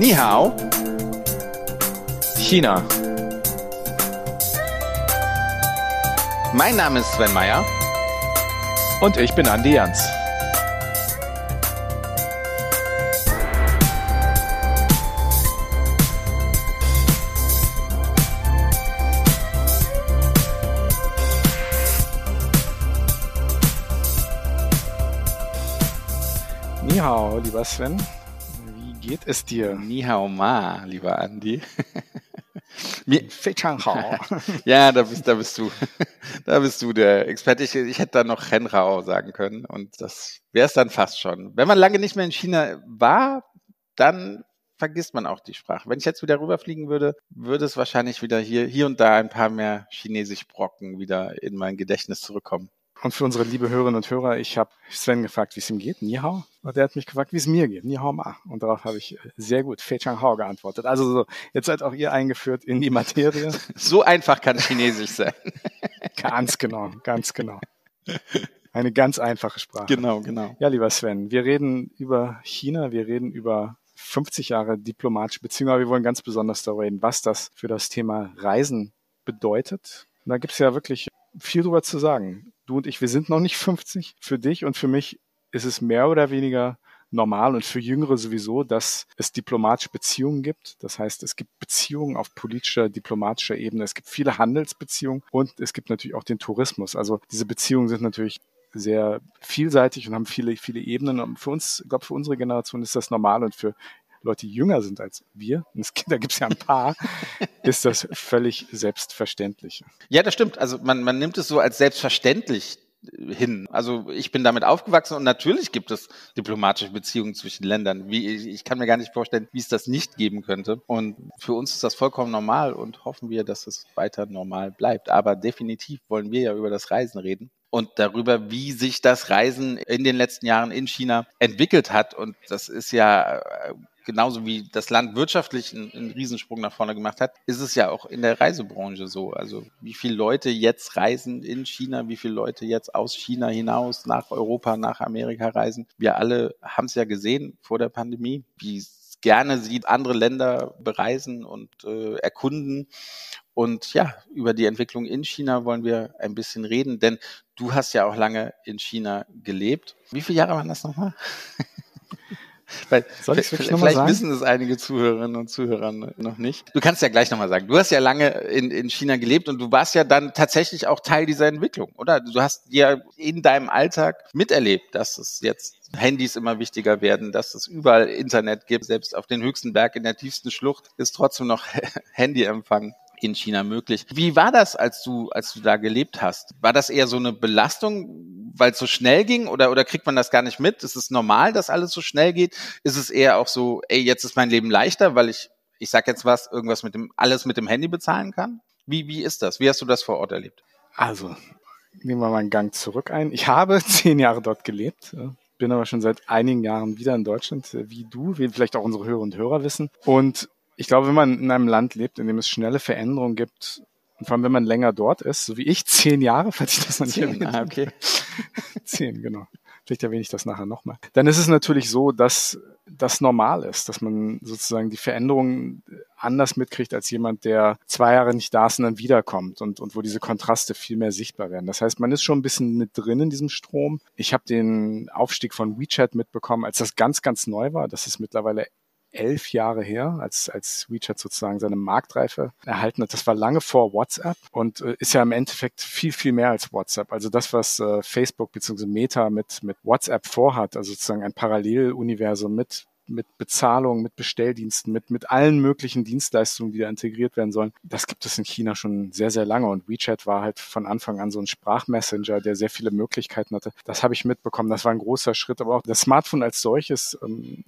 Ni hao. China. Mein Name ist Sven Meyer. Und ich bin Andi Jans. Ni hao, lieber Sven. Geht es dir? Ni hao ma, lieber Andi. Mir, ja, da bist, da bist du, da bist du der Experte. Ich, ich hätte da noch Ren Rao sagen können und das wäre es dann fast schon. Wenn man lange nicht mehr in China war, dann vergisst man auch die Sprache. Wenn ich jetzt wieder rüberfliegen würde, würde es wahrscheinlich wieder hier, hier und da ein paar mehr chinesisch Brocken wieder in mein Gedächtnis zurückkommen. Und für unsere liebe Hörerinnen und Hörer, ich habe Sven gefragt, wie es ihm geht, Ni hao. Und der hat mich gefragt, wie es mir geht, Ni hao ma. Und darauf habe ich sehr gut Fei Chang Hao geantwortet. Also so, jetzt seid auch ihr eingeführt in die Materie. so einfach kann Chinesisch sein. ganz genau, ganz genau. Eine ganz einfache Sprache. Genau, genau. Ja, lieber Sven, wir reden über China, wir reden über 50 Jahre diplomatische Beziehungen, aber wir wollen ganz besonders darüber reden, was das für das Thema Reisen bedeutet. Und da gibt es ja wirklich viel drüber zu sagen. Du und ich, wir sind noch nicht 50. Für dich und für mich ist es mehr oder weniger normal und für Jüngere sowieso, dass es diplomatische Beziehungen gibt. Das heißt, es gibt Beziehungen auf politischer, diplomatischer Ebene. Es gibt viele Handelsbeziehungen und es gibt natürlich auch den Tourismus. Also diese Beziehungen sind natürlich sehr vielseitig und haben viele, viele Ebenen. Und für uns, ich glaube, für unsere Generation ist das normal und für Leute, die jünger sind als wir, und es, da gibt es ja ein paar, ist das völlig selbstverständlich. Ja, das stimmt. Also man, man nimmt es so als selbstverständlich hin. Also ich bin damit aufgewachsen und natürlich gibt es diplomatische Beziehungen zwischen Ländern. Wie, ich kann mir gar nicht vorstellen, wie es das nicht geben könnte. Und für uns ist das vollkommen normal und hoffen wir, dass es weiter normal bleibt. Aber definitiv wollen wir ja über das Reisen reden und darüber, wie sich das Reisen in den letzten Jahren in China entwickelt hat. Und das ist ja genauso wie das Land wirtschaftlich einen, einen, Riesensprung nach vorne gemacht hat, ist es ja auch in der Reisebranche so. Also wie viele Leute jetzt reisen in China, wie viele Leute jetzt aus China hinaus nach Europa, nach Amerika reisen. Wir alle haben es ja gesehen vor der Pandemie, wie gerne sie andere Länder bereisen und äh, erkunden. Und ja, über die Entwicklung in China wollen wir ein bisschen reden, denn du hast ja auch lange in China gelebt. Wie viele Jahre waren das nochmal? Weil Soll ich vielleicht sagen? wissen es einige Zuhörerinnen und Zuhörer noch nicht. Du kannst ja gleich nochmal sagen. Du hast ja lange in, in China gelebt und du warst ja dann tatsächlich auch Teil dieser Entwicklung, oder? Du hast ja in deinem Alltag miterlebt, dass es jetzt Handys immer wichtiger werden, dass es überall Internet gibt. Selbst auf den höchsten Berg in der tiefsten Schlucht ist trotzdem noch Handyempfang in China möglich. Wie war das, als du, als du da gelebt hast? War das eher so eine Belastung, weil es so schnell ging oder, oder kriegt man das gar nicht mit? Ist es normal, dass alles so schnell geht? Ist es eher auch so, ey, jetzt ist mein Leben leichter, weil ich, ich sag jetzt was, irgendwas mit dem, alles mit dem Handy bezahlen kann? Wie, wie ist das? Wie hast du das vor Ort erlebt? Also, nehmen wir mal einen Gang zurück ein. Ich habe zehn Jahre dort gelebt, bin aber schon seit einigen Jahren wieder in Deutschland, wie du, wie vielleicht auch unsere Hörer und Hörer wissen. Und ich glaube, wenn man in einem Land lebt, in dem es schnelle Veränderungen gibt, und vor allem, wenn man länger dort ist, so wie ich, zehn Jahre, falls ich das noch nicht erwähnt ah, okay. zehn, genau. Vielleicht erwähne ich das nachher nochmal. Dann ist es natürlich so, dass das normal ist, dass man sozusagen die Veränderungen anders mitkriegt als jemand, der zwei Jahre nicht da ist und dann wiederkommt und, und wo diese Kontraste viel mehr sichtbar werden. Das heißt, man ist schon ein bisschen mit drin in diesem Strom. Ich habe den Aufstieg von WeChat mitbekommen, als das ganz, ganz neu war. Das ist mittlerweile elf Jahre her, als, als WeChat sozusagen seine Marktreife erhalten hat. Das war lange vor WhatsApp und äh, ist ja im Endeffekt viel, viel mehr als WhatsApp. Also das, was äh, Facebook bzw. Meta mit, mit WhatsApp vorhat, also sozusagen ein Paralleluniversum mit mit Bezahlung, mit Bestelldiensten, mit, mit allen möglichen Dienstleistungen, die da integriert werden sollen. Das gibt es in China schon sehr, sehr lange. Und WeChat war halt von Anfang an so ein Sprachmessenger, der sehr viele Möglichkeiten hatte. Das habe ich mitbekommen. Das war ein großer Schritt. Aber auch das Smartphone als solches ähm,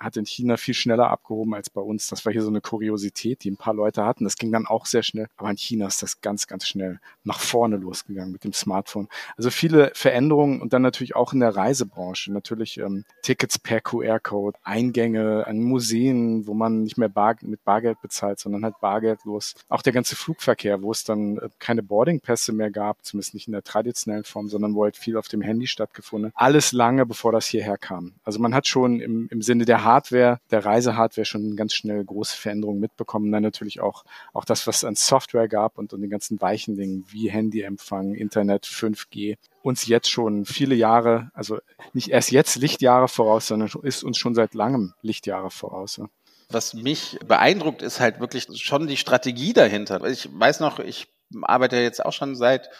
hat in China viel schneller abgehoben als bei uns. Das war hier so eine Kuriosität, die ein paar Leute hatten. Das ging dann auch sehr schnell. Aber in China ist das ganz, ganz schnell nach vorne losgegangen mit dem Smartphone. Also viele Veränderungen und dann natürlich auch in der Reisebranche. Natürlich ähm, Tickets per QR-Code, Eingänge an Museen, wo man nicht mehr bar mit Bargeld bezahlt, sondern halt bargeldlos. Auch der ganze Flugverkehr, wo es dann äh, keine Boardingpässe mehr gab, zumindest nicht in der traditionellen Form, sondern wo halt viel auf dem Handy stattgefunden. Alles lange, bevor das hierher kam. Also man hat schon im, im Sinne der Hardware, der Reisehardware schon ganz schnell große Veränderungen mitbekommen. Dann natürlich auch, auch das, was an Software gab und, und den ganzen weichen Dingen wie Handyempfang, Internet, 5G uns jetzt schon viele Jahre, also nicht erst jetzt Lichtjahre voraus, sondern ist uns schon seit langem Lichtjahre voraus. Ja. Was mich beeindruckt, ist halt wirklich schon die Strategie dahinter. Ich weiß noch, ich arbeite jetzt auch schon seit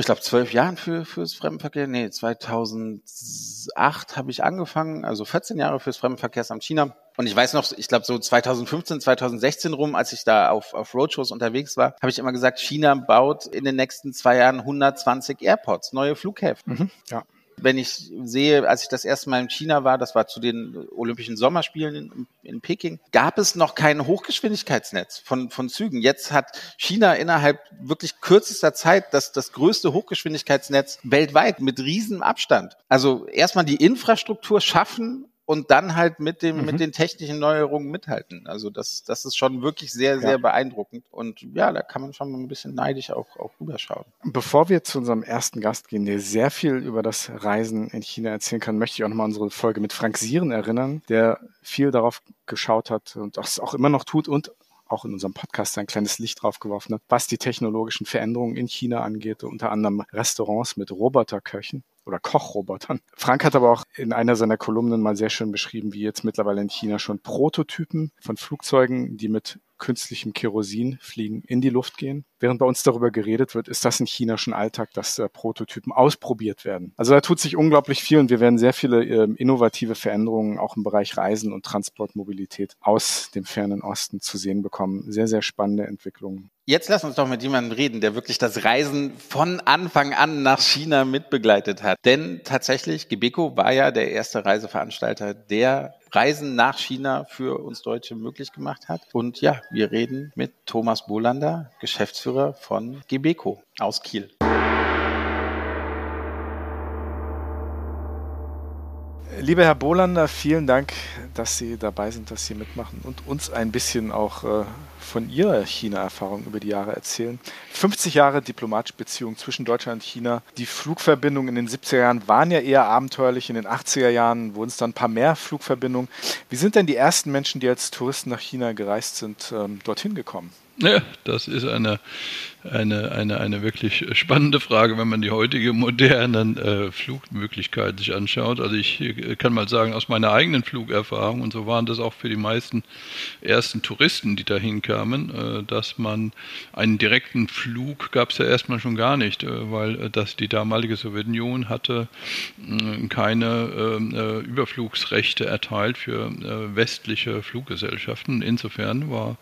ich glaube, zwölf Jahren für fürs Fremdenverkehr. Nee, 2008 habe ich angefangen, also 14 Jahre fürs Fremdenverkehrsamt China. Und ich weiß noch, ich glaube so 2015, 2016 rum, als ich da auf, auf Roadshows unterwegs war, habe ich immer gesagt, China baut in den nächsten zwei Jahren 120 Airports, neue Flughäfen. Mhm, ja wenn ich sehe, als ich das erste Mal in China war, das war zu den Olympischen Sommerspielen in, in Peking, gab es noch kein Hochgeschwindigkeitsnetz von, von Zügen. Jetzt hat China innerhalb wirklich kürzester Zeit das, das größte Hochgeschwindigkeitsnetz weltweit mit riesigem Abstand. Also erstmal die Infrastruktur schaffen und dann halt mit dem mhm. mit den technischen Neuerungen mithalten. Also das das ist schon wirklich sehr sehr ja. beeindruckend und ja, da kann man schon mal ein bisschen neidisch auch auch rüberschauen. Bevor wir zu unserem ersten Gast gehen, der sehr viel über das Reisen in China erzählen kann, möchte ich auch nochmal unsere Folge mit Frank Sieren erinnern, der viel darauf geschaut hat und das auch immer noch tut und auch in unserem Podcast ein kleines Licht drauf geworfen hat, was die technologischen Veränderungen in China angeht, unter anderem Restaurants mit Roboterköchen oder Kochrobotern. Frank hat aber auch in einer seiner Kolumnen mal sehr schön beschrieben, wie jetzt mittlerweile in China schon Prototypen von Flugzeugen, die mit künstlichem Kerosin fliegen, in die Luft gehen. Während bei uns darüber geredet wird, ist das in China schon Alltag, dass äh, Prototypen ausprobiert werden. Also da tut sich unglaublich viel und wir werden sehr viele äh, innovative Veränderungen auch im Bereich Reisen und Transportmobilität aus dem fernen Osten zu sehen bekommen. Sehr, sehr spannende Entwicklungen. Jetzt lass uns doch mit jemandem reden, der wirklich das Reisen von Anfang an nach China mitbegleitet hat. Denn tatsächlich, Gebeko war ja der erste Reiseveranstalter, der Reisen nach China für uns Deutsche möglich gemacht hat. Und ja, wir reden mit Thomas Bolander, Geschäftsführer von Gebeko aus Kiel. Lieber Herr Bolander, vielen Dank, dass Sie dabei sind, dass Sie mitmachen und uns ein bisschen auch äh, von Ihrer China-Erfahrung über die Jahre erzählen. 50 Jahre diplomatische Beziehung zwischen Deutschland und China. Die Flugverbindungen in den 70er Jahren waren ja eher abenteuerlich. In den 80er Jahren wurden es dann ein paar mehr Flugverbindungen. Wie sind denn die ersten Menschen, die als Touristen nach China gereist sind, ähm, dorthin gekommen? Ja, das ist eine eine, eine, eine wirklich spannende Frage, wenn man die heutige modernen äh, Flugmöglichkeiten sich anschaut. Also ich äh, kann mal sagen, aus meiner eigenen Flugerfahrung, und so waren das auch für die meisten ersten Touristen, die dahin kamen, äh, dass man einen direkten Flug gab es ja erstmal schon gar nicht, äh, weil äh, das die damalige Sowjetunion hatte keine äh, Überflugsrechte erteilt für westliche Fluggesellschaften. Insofern war,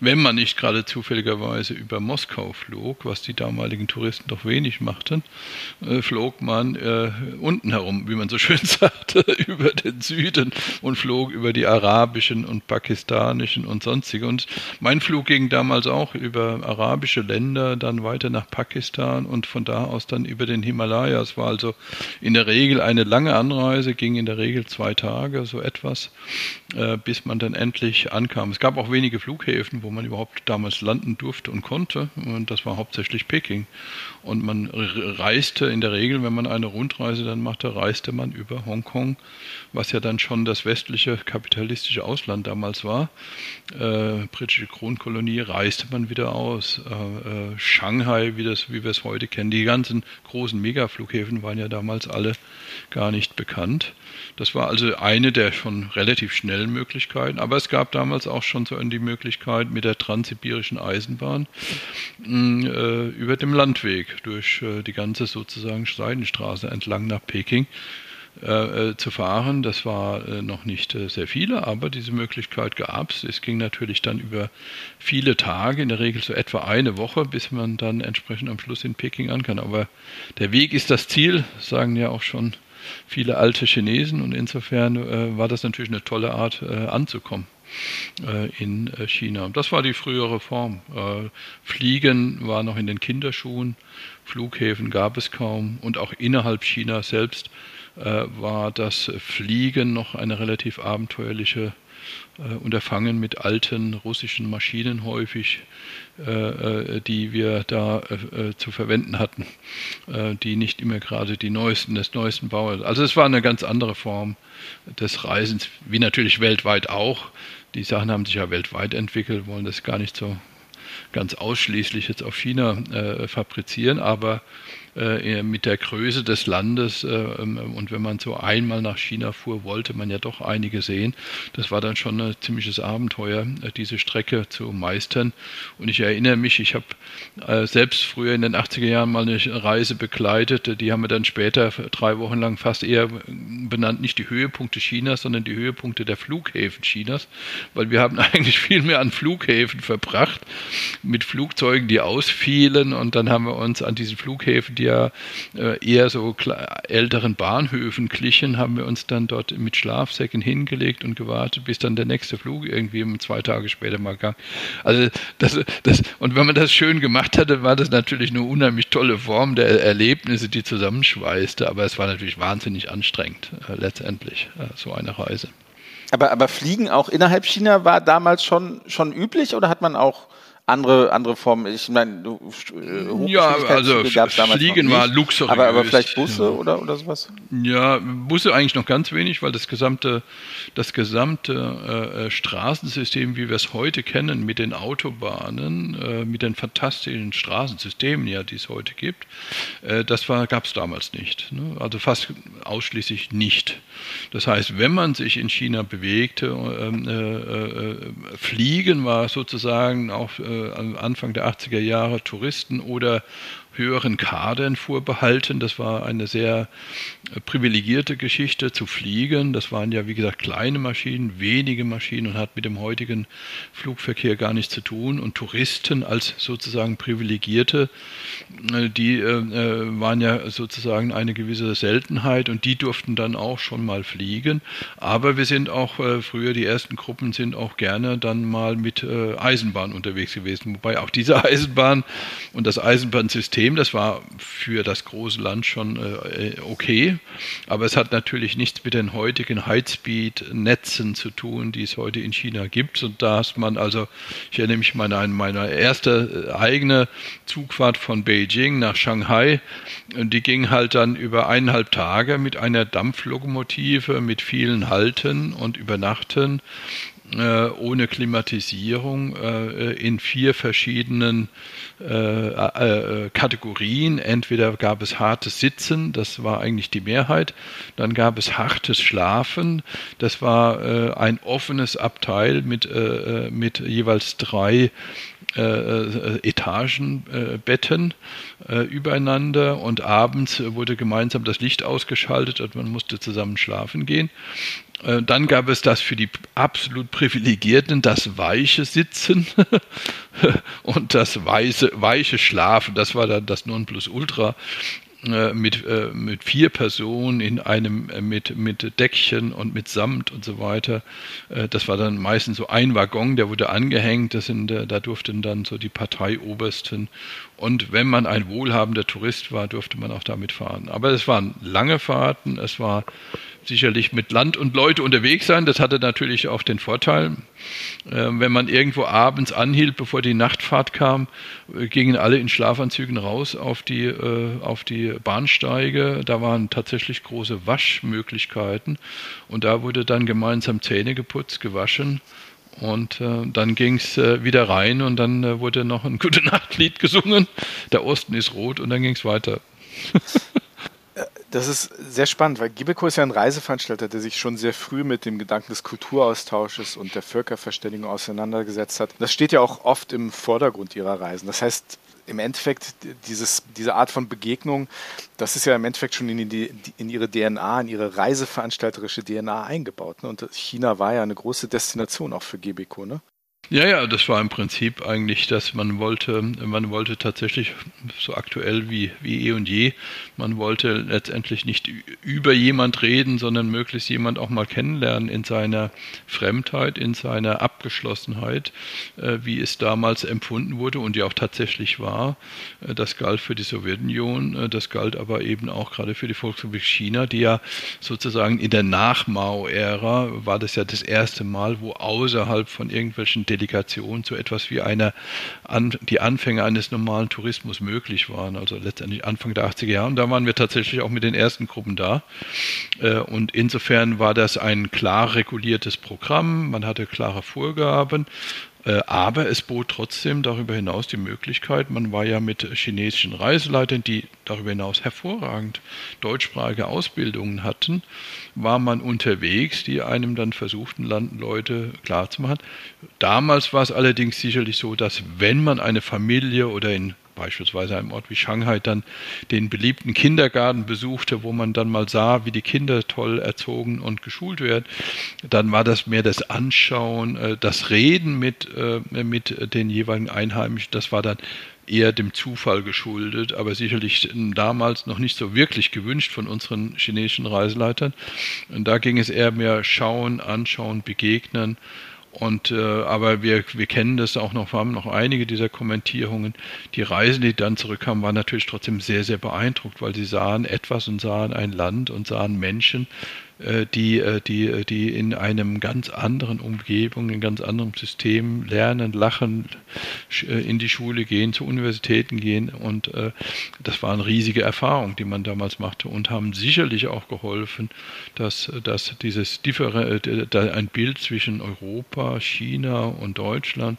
wenn man nicht gerade zufälligerweise über Moskau flog, flog, was die damaligen Touristen doch wenig machten, äh, flog man äh, unten herum, wie man so schön sagte, über den Süden und flog über die arabischen und pakistanischen und sonstige. Und mein Flug ging damals auch über arabische Länder, dann weiter nach Pakistan und von da aus dann über den Himalaya. Es war also in der Regel eine lange Anreise, ging in der Regel zwei Tage, so etwas, äh, bis man dann endlich ankam. Es gab auch wenige Flughäfen, wo man überhaupt damals landen durfte und konnte. Und das war hauptsächlich Peking. Und man reiste in der Regel, wenn man eine Rundreise dann machte, reiste man über Hongkong, was ja dann schon das westliche kapitalistische Ausland damals war. Äh, britische Kronkolonie reiste man wieder aus. Äh, äh, Shanghai, wie, das, wie wir es heute kennen. Die ganzen großen Megaflughäfen waren ja damals alle gar nicht bekannt. Das war also eine der schon relativ schnellen Möglichkeiten. Aber es gab damals auch schon so die Möglichkeit mit der transsibirischen Eisenbahn äh, über dem Landweg durch äh, die ganze sozusagen Seidenstraße entlang nach Peking äh, äh, zu fahren. Das war äh, noch nicht äh, sehr viele, aber diese Möglichkeit gab es. Es ging natürlich dann über viele Tage, in der Regel so etwa eine Woche, bis man dann entsprechend am Schluss in Peking an kann. Aber der Weg ist das Ziel, sagen ja auch schon viele alte Chinesen und insofern äh, war das natürlich eine tolle Art äh, anzukommen äh, in äh, China. Das war die frühere Form. Äh, Fliegen war noch in den Kinderschuhen, Flughäfen gab es kaum und auch innerhalb China selbst war das Fliegen noch eine relativ abenteuerliche Unterfangen mit alten russischen Maschinen häufig, äh, äh, die wir da zu verwenden hatten, die nicht immer gerade die neuesten des neuesten Bauers. Also es war eine ganz andere Form des Reisens, wie natürlich weltweit auch. Die Sachen haben sich ja weltweit entwickelt, wollen das gar nicht so ganz ausschließlich jetzt auf China äh, fabrizieren, aber äh, mit der Größe des Landes äh, ähm, und wenn man so einmal nach China fuhr, wollte man ja doch einige sehen. Das war dann schon ein ziemliches Abenteuer, äh, diese Strecke zu meistern. Und ich erinnere mich, ich habe selbst früher in den 80er Jahren mal eine Reise begleitet, die haben wir dann später drei Wochen lang fast eher benannt, nicht die Höhepunkte Chinas, sondern die Höhepunkte der Flughäfen Chinas, weil wir haben eigentlich viel mehr an Flughäfen verbracht, mit Flugzeugen, die ausfielen und dann haben wir uns an diesen Flughäfen, die ja äh, eher so älteren Bahnhöfen glichen, haben wir uns dann dort mit Schlafsäcken hingelegt und gewartet, bis dann der nächste Flug irgendwie zwei Tage später mal kam. Also das, das, und wenn man das schön gemacht hatte, war das natürlich eine unheimlich tolle Form der Erlebnisse, die zusammenschweißte, aber es war natürlich wahnsinnig anstrengend, äh, letztendlich, äh, so eine Reise. Aber, aber Fliegen auch innerhalb China war damals schon, schon üblich oder hat man auch andere, andere Formen. Ich meine, äh, ja, also Fliegen war luxuriös. Aber, aber vielleicht Busse ja. oder, oder sowas? Ja, Busse eigentlich noch ganz wenig, weil das gesamte, das gesamte äh, äh Straßensystem, wie wir es heute kennen, mit den Autobahnen, äh, mit den fantastischen Straßensystemen, ja, die es heute gibt, äh, das gab es damals nicht. Ne? Also fast ausschließlich nicht. Das heißt, wenn man sich in China bewegte, ähm, äh, Fliegen war sozusagen auch Anfang der 80er Jahre Touristen oder höheren Kadern vorbehalten. Das war eine sehr äh, privilegierte Geschichte zu fliegen. Das waren ja, wie gesagt, kleine Maschinen, wenige Maschinen und hat mit dem heutigen Flugverkehr gar nichts zu tun. Und Touristen als sozusagen Privilegierte, äh, die äh, waren ja sozusagen eine gewisse Seltenheit und die durften dann auch schon mal fliegen. Aber wir sind auch früher, die ersten Gruppen sind auch gerne dann mal mit Eisenbahn unterwegs gewesen. Wobei auch diese Eisenbahn und das Eisenbahnsystem System. Das war für das große Land schon äh, okay, aber es hat natürlich nichts mit den heutigen Highspeed-Netzen zu tun, die es heute in China gibt. Und da ist man also, ich erinnere mich an meine erste äh, eigene Zugfahrt von Beijing nach Shanghai. Und die ging halt dann über eineinhalb Tage mit einer Dampflokomotive, mit vielen Halten und Übernachten ohne Klimatisierung äh, in vier verschiedenen äh, äh, Kategorien. Entweder gab es hartes Sitzen, das war eigentlich die Mehrheit, dann gab es hartes Schlafen, das war äh, ein offenes Abteil mit, äh, mit jeweils drei Etagenbetten übereinander und abends wurde gemeinsam das Licht ausgeschaltet und man musste zusammen schlafen gehen. Äh, dann gab es das für die absolut Privilegierten, das weiche Sitzen und das weiße, weiche Schlafen. Das war dann das Nonplusultra äh, mit, äh, mit vier Personen in einem mit, mit Deckchen und mit Samt und so weiter. das war dann meistens so ein Waggon, der wurde angehängt. Das sind, da durften dann so die Parteiobersten. Und wenn man ein wohlhabender Tourist war, durfte man auch damit fahren. Aber es waren lange Fahrten. Es war sicherlich mit Land und Leute unterwegs sein. Das hatte natürlich auch den Vorteil, äh, wenn man irgendwo abends anhielt, bevor die Nachtfahrt kam, äh, gingen alle in Schlafanzügen raus auf die, äh, auf die Bahnsteige. Da waren tatsächlich große Waschmöglichkeiten und da wurde dann gemeinsam Zähne geputzt, gewaschen. Und äh, dann ging es äh, wieder rein und dann äh, wurde noch ein Gute Nachtlied gesungen. Der Osten ist rot und dann ging es weiter. Das ist sehr spannend, weil Gibeco ist ja ein Reiseveranstalter, der sich schon sehr früh mit dem Gedanken des Kulturaustausches und der Völkerverständigung auseinandergesetzt hat. Das steht ja auch oft im Vordergrund ihrer Reisen. Das heißt, im Endeffekt, dieses, diese Art von Begegnung, das ist ja im Endeffekt schon in, die, in ihre DNA, in ihre reiseveranstalterische DNA eingebaut. Ne? Und China war ja eine große Destination auch für Gibeco, ne? Ja, ja, das war im Prinzip eigentlich, dass man wollte, man wollte tatsächlich so aktuell wie, wie eh und je, man wollte letztendlich nicht über jemand reden, sondern möglichst jemand auch mal kennenlernen in seiner Fremdheit, in seiner Abgeschlossenheit, äh, wie es damals empfunden wurde und ja auch tatsächlich war. Äh, das galt für die Sowjetunion, äh, das galt aber eben auch gerade für die Volksrepublik China, die ja sozusagen in der Nach-Mao-Ära war das ja das erste Mal, wo außerhalb von irgendwelchen Delegation zu etwas wie einer an, die Anfänge eines normalen Tourismus möglich waren, also letztendlich Anfang der 80er Jahre. Und da waren wir tatsächlich auch mit den ersten Gruppen da. Äh, und insofern war das ein klar reguliertes Programm, man hatte klare Vorgaben. Äh, aber es bot trotzdem darüber hinaus die Möglichkeit, man war ja mit chinesischen Reiseleitern, die darüber hinaus hervorragend deutschsprachige Ausbildungen hatten, war man unterwegs, die einem dann versuchten, Landleute klarzumachen. Damals war es allerdings sicherlich so, dass wenn man eine Familie oder in beispielsweise einem Ort wie Shanghai dann den beliebten Kindergarten besuchte, wo man dann mal sah, wie die Kinder toll erzogen und geschult werden, dann war das mehr das Anschauen, äh, das Reden mit, äh, mit den jeweiligen Einheimischen, das war dann eher dem Zufall geschuldet, aber sicherlich damals noch nicht so wirklich gewünscht von unseren chinesischen Reiseleitern. Und da ging es eher mehr schauen, anschauen, begegnen und äh, aber wir, wir kennen das auch noch, wir haben noch einige dieser Kommentierungen. Die Reisen, die dann zurückkamen, waren natürlich trotzdem sehr, sehr beeindruckt, weil sie sahen etwas und sahen ein Land und sahen Menschen, die, äh, die, äh, die in einem ganz anderen Umgebung, in ganz anderem System lernen, lachen, in die Schule gehen, zu Universitäten gehen. Und das waren riesige Erfahrungen, die man damals machte und haben sicherlich auch geholfen, dass, dass dieses ein Bild zwischen Europa, China und Deutschland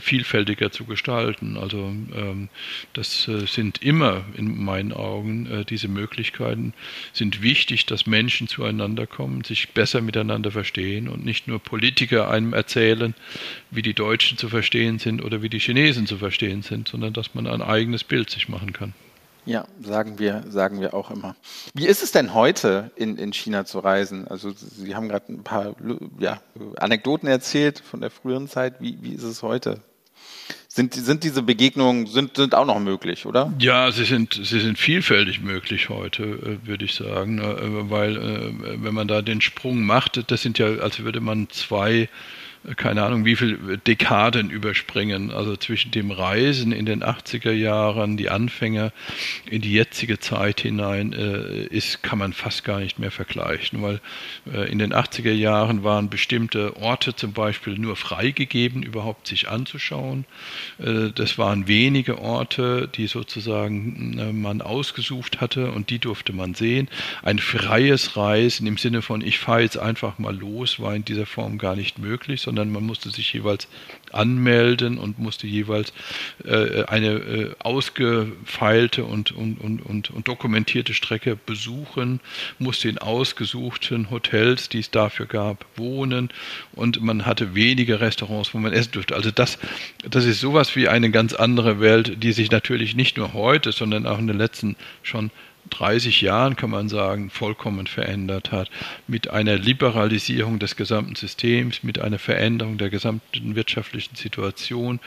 vielfältiger zu gestalten. Also ähm, das sind immer in meinen Augen diese Möglichkeiten sind wichtig, dass Menschen zueinander kommen, sich besser miteinander verstehen und nicht nur Politiker einem erzählen, wie die Deutschen zu verstehen sind oder wie die Chinesen zu verstehen sind, sondern dass man ein eigenes Bild sich machen kann. Ja, sagen wir, sagen wir auch immer. Wie ist es denn heute in, in China zu reisen? Also Sie haben gerade ein paar ja, Anekdoten erzählt von der früheren Zeit. Wie, wie ist es heute? Sind, sind diese Begegnungen sind, sind auch noch möglich, oder? Ja, sie sind, sie sind vielfältig möglich heute, äh, würde ich sagen, äh, weil äh, wenn man da den Sprung macht, das sind ja, als würde man zwei keine Ahnung, wie viele Dekaden überspringen. Also zwischen dem Reisen in den 80er Jahren, die Anfänge in die jetzige Zeit hinein, äh, ist, kann man fast gar nicht mehr vergleichen, weil äh, in den 80er Jahren waren bestimmte Orte zum Beispiel nur freigegeben, überhaupt sich anzuschauen. Äh, das waren wenige Orte, die sozusagen äh, man ausgesucht hatte und die durfte man sehen. Ein freies Reisen im Sinne von, ich fahre jetzt einfach mal los, war in dieser Form gar nicht möglich, sondern man musste sich jeweils anmelden und musste jeweils äh, eine äh, ausgefeilte und, und, und, und, und dokumentierte Strecke besuchen, musste in ausgesuchten Hotels, die es dafür gab, wohnen und man hatte wenige Restaurants, wo man essen durfte. Also das, das ist sowas wie eine ganz andere Welt, die sich natürlich nicht nur heute, sondern auch in den letzten schon 30 Jahren, kann man sagen, vollkommen verändert hat. Mit einer Liberalisierung des gesamten Systems, mit einer Veränderung der gesamten wirtschaftlichen Situation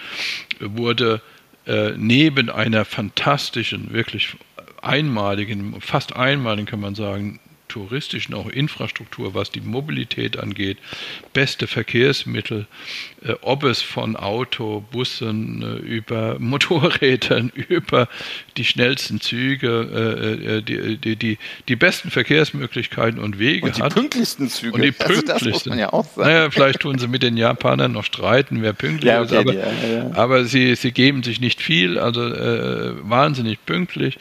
wurde äh, neben einer fantastischen, wirklich einmaligen, fast einmaligen, kann man sagen, touristischen auch Infrastruktur, was die Mobilität angeht, beste Verkehrsmittel, äh, ob es von Auto, Bussen, äh, über Motorrädern, über die schnellsten Züge, äh, äh die, die, die, die besten Verkehrsmöglichkeiten und Wege und die hat. pünktlichsten Züge. Und die pünktlichsten. Also das muss man ja auch sagen. Naja, vielleicht tun sie mit den Japanern noch streiten, wer pünktlich ja, okay, ist, aber, ja, ja. aber sie, sie geben sich nicht viel, also äh, wahnsinnig pünktlich.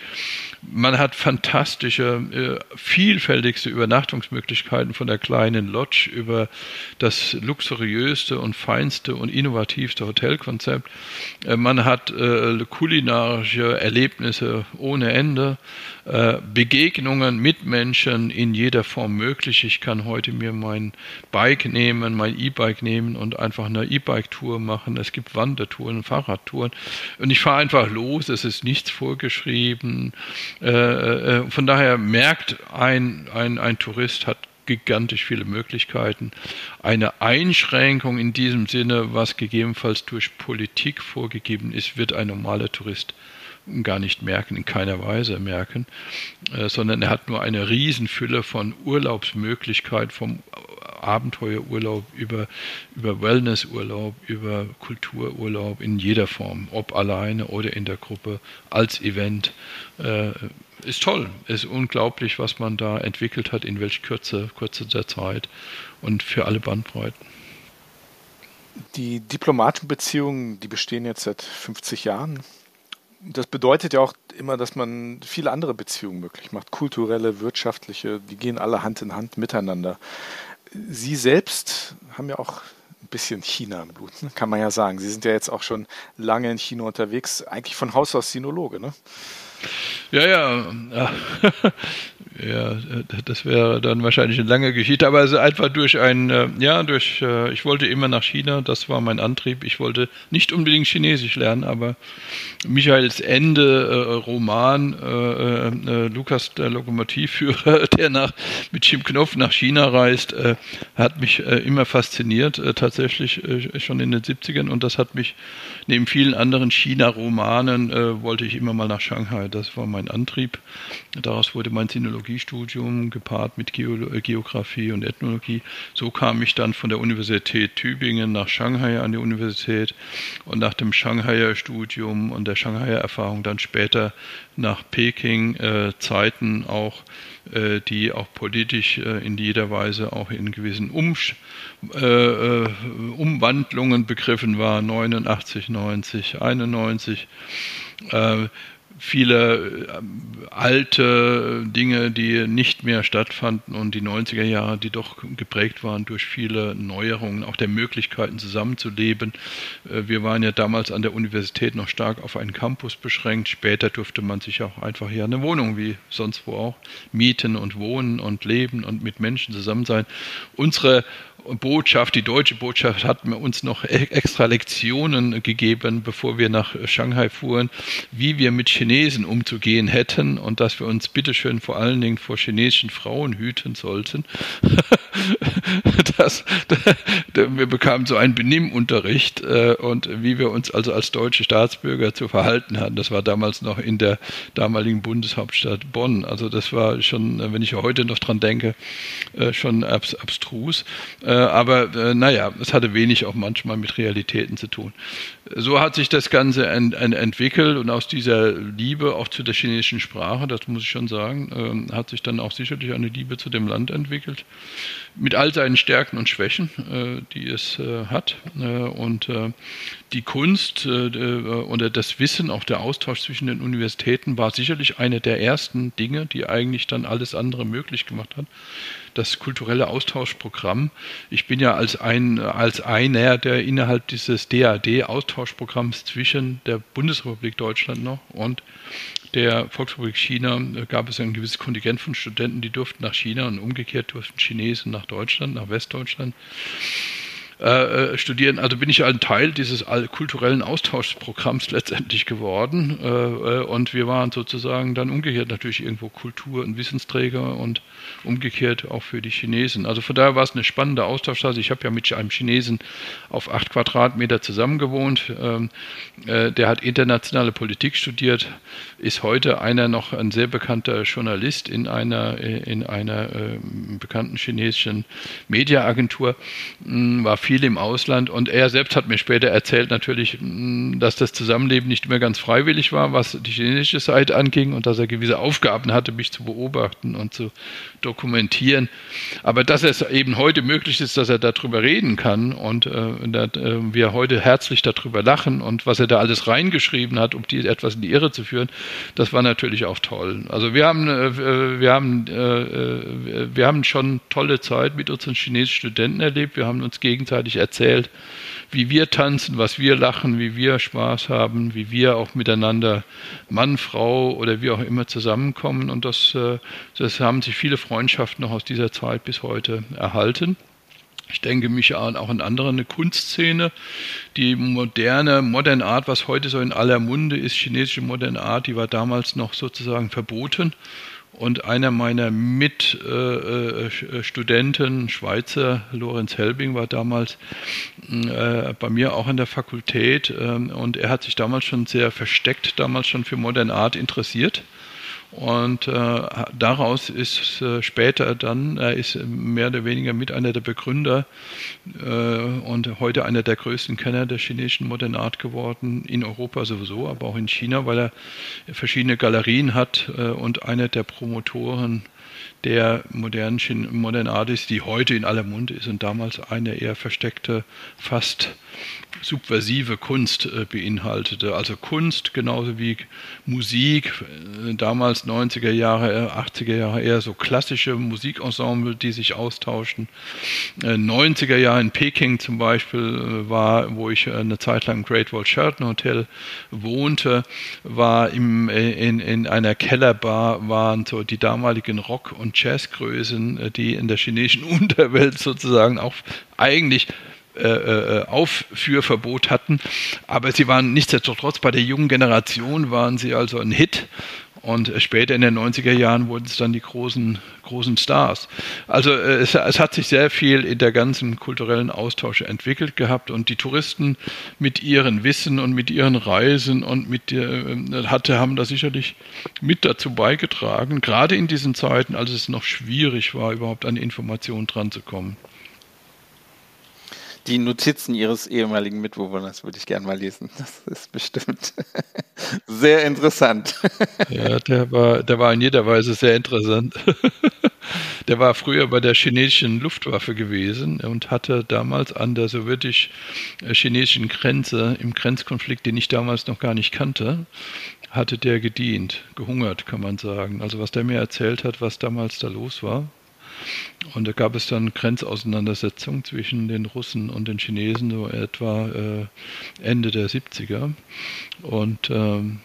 Man hat fantastische, äh, vielfältigste Übernachtungsmöglichkeiten von der kleinen Lodge über das luxuriöste und feinste und innovativste Hotelkonzept. Äh, man hat äh, kulinarische Erlebnisse ohne Ende. Äh, Begegnungen mit Menschen in jeder Form möglich. Ich kann heute mir mein Bike nehmen, mein E-Bike nehmen und einfach eine E-Bike-Tour machen. Es gibt Wandertouren, Fahrradtouren und ich fahre einfach los. Es ist nichts vorgeschrieben. Äh, äh, von daher merkt ein, ein, ein Tourist hat gigantisch viele Möglichkeiten. Eine Einschränkung in diesem Sinne, was gegebenenfalls durch Politik vorgegeben ist, wird ein normaler Tourist gar nicht merken, in keiner Weise merken, äh, sondern er hat nur eine Riesenfülle von Urlaubsmöglichkeiten, vom Abenteuerurlaub über, über Wellnessurlaub, über Kultururlaub in jeder Form, ob alleine oder in der Gruppe, als Event. Äh, ist toll, ist unglaublich, was man da entwickelt hat, in welch Kürze, Kürze der Zeit und für alle Bandbreiten. Die diplomatischen Beziehungen, die bestehen jetzt seit 50 Jahren das bedeutet ja auch immer, dass man viele andere Beziehungen möglich macht. Kulturelle, wirtschaftliche, die gehen alle Hand in Hand miteinander. Sie selbst haben ja auch ein bisschen China im Blut, ne? kann man ja sagen. Sie sind ja jetzt auch schon lange in China unterwegs, eigentlich von Haus aus Sinologe, ne? Ja, ja. Ja, das wäre dann wahrscheinlich eine lange Geschichte, aber ist einfach durch ein, äh, ja, durch, äh, ich wollte immer nach China, das war mein Antrieb. Ich wollte nicht unbedingt Chinesisch lernen, aber Michaels Ende äh, Roman, äh, äh, Lukas der Lokomotivführer, der nach, mit Jim Knopf nach China reist, äh, hat mich immer fasziniert, tatsächlich schon in den 70ern und das hat mich neben vielen anderen China-Romanen, wollte ich immer mal nach Shanghai, das war mein Antrieb. Daraus wurde mein Sinologie Geografiestudium gepaart mit äh, Geografie und Ethnologie. So kam ich dann von der Universität Tübingen nach Shanghai an die Universität und nach dem Shanghaier Studium und der Shanghaier Erfahrung dann später nach Peking, äh, Zeiten auch, äh, die auch politisch äh, in jeder Weise auch in gewissen Umsch äh, äh, Umwandlungen begriffen war, 89, 90, 91 viele äh, alte Dinge, die nicht mehr stattfanden und die 90er Jahre, die doch geprägt waren durch viele Neuerungen, auch der Möglichkeiten zusammenzuleben. Äh, wir waren ja damals an der Universität noch stark auf einen Campus beschränkt. Später durfte man sich auch einfach hier eine Wohnung wie sonst wo auch mieten und wohnen und leben und mit Menschen zusammen sein. Unsere Botschaft, die deutsche Botschaft hat uns noch e-, extra Lektionen gegeben, bevor wir nach Shanghai fuhren, wie wir mit Chinesen umzugehen hätten und dass wir uns bitteschön vor allen Dingen vor chinesischen Frauen hüten sollten. das, wir bekamen so einen Benimmunterricht äh, und wie wir uns also als deutsche Staatsbürger zu verhalten hatten. Das war damals noch in der damaligen Bundeshauptstadt Bonn. Also das war schon, wenn ich heute noch dran denke, äh, schon abstrus. Äh, aber äh, naja, es hatte wenig auch manchmal mit Realitäten zu tun. So hat sich das Ganze ent, ent, entwickelt und aus dieser Liebe auch zu der chinesischen Sprache, das muss ich schon sagen, äh, hat sich dann auch sicherlich eine Liebe zu dem Land entwickelt. Mit all seinen Stärken und Schwächen, äh, die es äh, hat. Äh, und die Kunst oder das Wissen, auch der Austausch zwischen den Universitäten war sicherlich eine der ersten Dinge, die eigentlich dann alles andere möglich gemacht hat das kulturelle Austauschprogramm. Ich bin ja als, ein, als einer, der innerhalb dieses DAD-Austauschprogramms zwischen der Bundesrepublik Deutschland noch und der Volksrepublik China äh, gab es ein gewisses Kontingent von Studenten, die durften nach China und umgekehrt durften Chinesen nach Deutschland, nach Westdeutschland. Äh, äh, studieren. Also bin ich ein Teil dieses kulturellen Austauschprogramms letztendlich geworden. Äh, äh, und wir waren sozusagen dann umgekehrt natürlich irgendwo Kultur- und Wissensträger und umgekehrt auch für die Chinesen. Also von daher war es eine spannende Austauschphase. Ich habe ja mit einem Chinesen auf acht Quadratmeter zusammengewohnt. Ähm, äh, der hat internationale Politik studiert, ist heute einer noch ein sehr bekannter Journalist in einer, in einer bekannten chinesischen Mediaagentur, hm, war viel im Ausland und er selbst hat mir später erzählt natürlich, dass das Zusammenleben nicht immer ganz freiwillig war, was die chinesische Seite anging und dass er gewisse Aufgaben hatte, mich zu beobachten und zu dokumentieren. Aber dass es eben heute möglich ist, dass er darüber reden kann und äh, dass, äh, wir heute herzlich darüber lachen und was er da alles reingeschrieben hat, um die etwas in die Irre zu führen, das war natürlich auch toll. Also wir haben, äh, wir haben, äh, äh, wir haben schon tolle Zeit mit unseren chinesischen Studenten erlebt. Wir haben uns gegenseitig gegenseitig erzählt, wie wir tanzen, was wir lachen, wie wir Spaß haben, wie wir auch miteinander Mann, Frau oder wie auch immer zusammenkommen. Und das, äh, das haben sich viele Freundschaften noch aus dieser Zeit bis heute erhalten. Ich denke mich an auch an andere eine Kunstszene, die moderne Modern Art, was heute so in aller Munde ist, chinesische Modern Art, die war damals noch sozusagen verboten Und einer meiner Mitstudenten, äh, Schweizer, Lorenz Helbing, war damals äh, bei mir auch an der Fakultät äh, und er hat sich damals schon sehr versteckt, damals schon für Modern Art interessiert und äh, daraus ist äh, später dann, er ist mehr oder weniger mit einer der Begründer äh, und heute einer der größten Kenner der chinesischen Modern Art geworden, in Europa sowieso, aber auch in China, weil er verschiedene Galerien hat äh, und einer der Promotoren der modernen Modern Art ist, die heute in aller Munde ist und damals eine eher versteckte, fast subversive Kunst äh, beinhaltete. Also Kunst genauso wie Musik, äh, damals 90er Jahre, 80er Jahre eher so klassische Musikensemble, die sich austauschten. 90er äh, Jahre in Peking zum Beispiel war, wo ich eine Zeit lang im Great Wall Sheraton Hotel wohnte, war im, in, in einer Kellerbar waren so die damaligen Rock- und Jazzgrößen, die in der chinesischen Unterwelt sozusagen auch eigentlich äh, äh, Aufführverbot hatten. Aber sie waren nichtsdestotrotz bei der jungen Generation waren sie also ein Hit. Und später in den 90er Jahren wurden es dann die großen, großen Stars. Also äh, es, es, hat sich sehr viel in der ganzen kulturellen Austausch entwickelt gehabt und die Touristen mit ihren Wissen und mit ihren Reisen und mit äh, hatte, haben da sicherlich mit dazu beigetragen, gerade in diesen Zeiten, als es noch schwierig war, überhaupt an Informationen dran zu kommen die Notizen Ihres ehemaligen Mitbewohners würde ich gerne mal lesen. Das ist bestimmt sehr interessant. Ja, der war, der war in jeder Weise sehr interessant. Der war früher bei der chinesischen Luftwaffe gewesen und hatte damals an der sowjetisch-chinesischen Grenze, im Grenzkonflikt, den ich damals noch gar nicht kannte, hatte der gedient, gehungert, kann man sagen. Also was der mir erzählt hat, was damals da los war, und da gab es dann Grenzauseinandersetzungen zwischen den Russen und den Chinesen, so etwa äh, Ende der 70er. Und ähm,